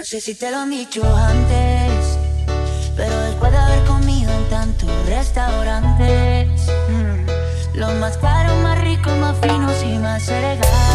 No sé si te lo han dicho antes, pero después de haber comido en tantos restaurantes, mm, los más caros, más ricos, más finos y más elegantes.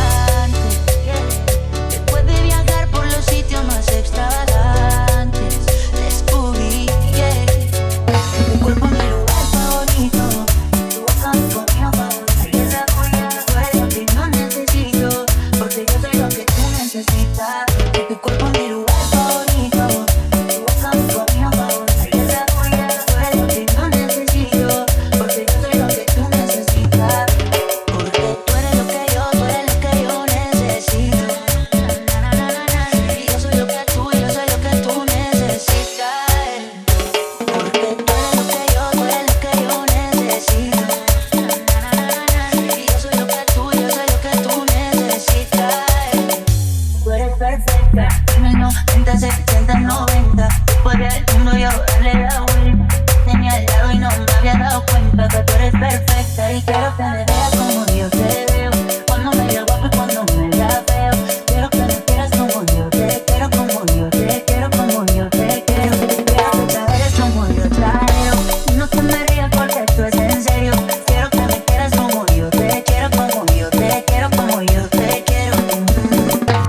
Que tú eres perfecta y quiero que me veas como yo te veo. Cuando me vea guapo y cuando me vea feo. Quiero que me quieras como yo te quiero, como yo te quiero, como yo te quiero. Quiero que sabes como yo traigo. No te me rías porque esto es en serio. Quiero que me quieras como yo te quiero, como yo te quiero, como yo te quiero.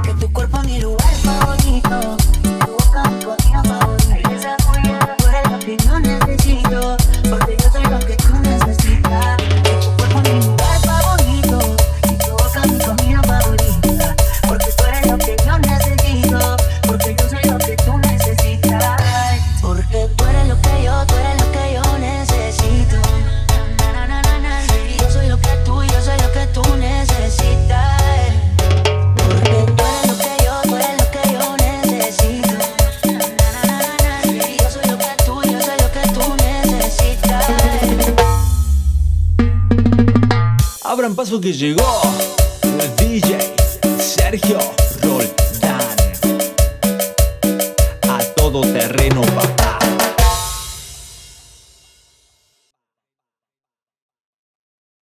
Que tu cuerpo es mi lugar favorito, tu boca mi comida favorita y tú eres lo que Paso que llegó el DJ Sergio Roldán. A todo terreno, papá.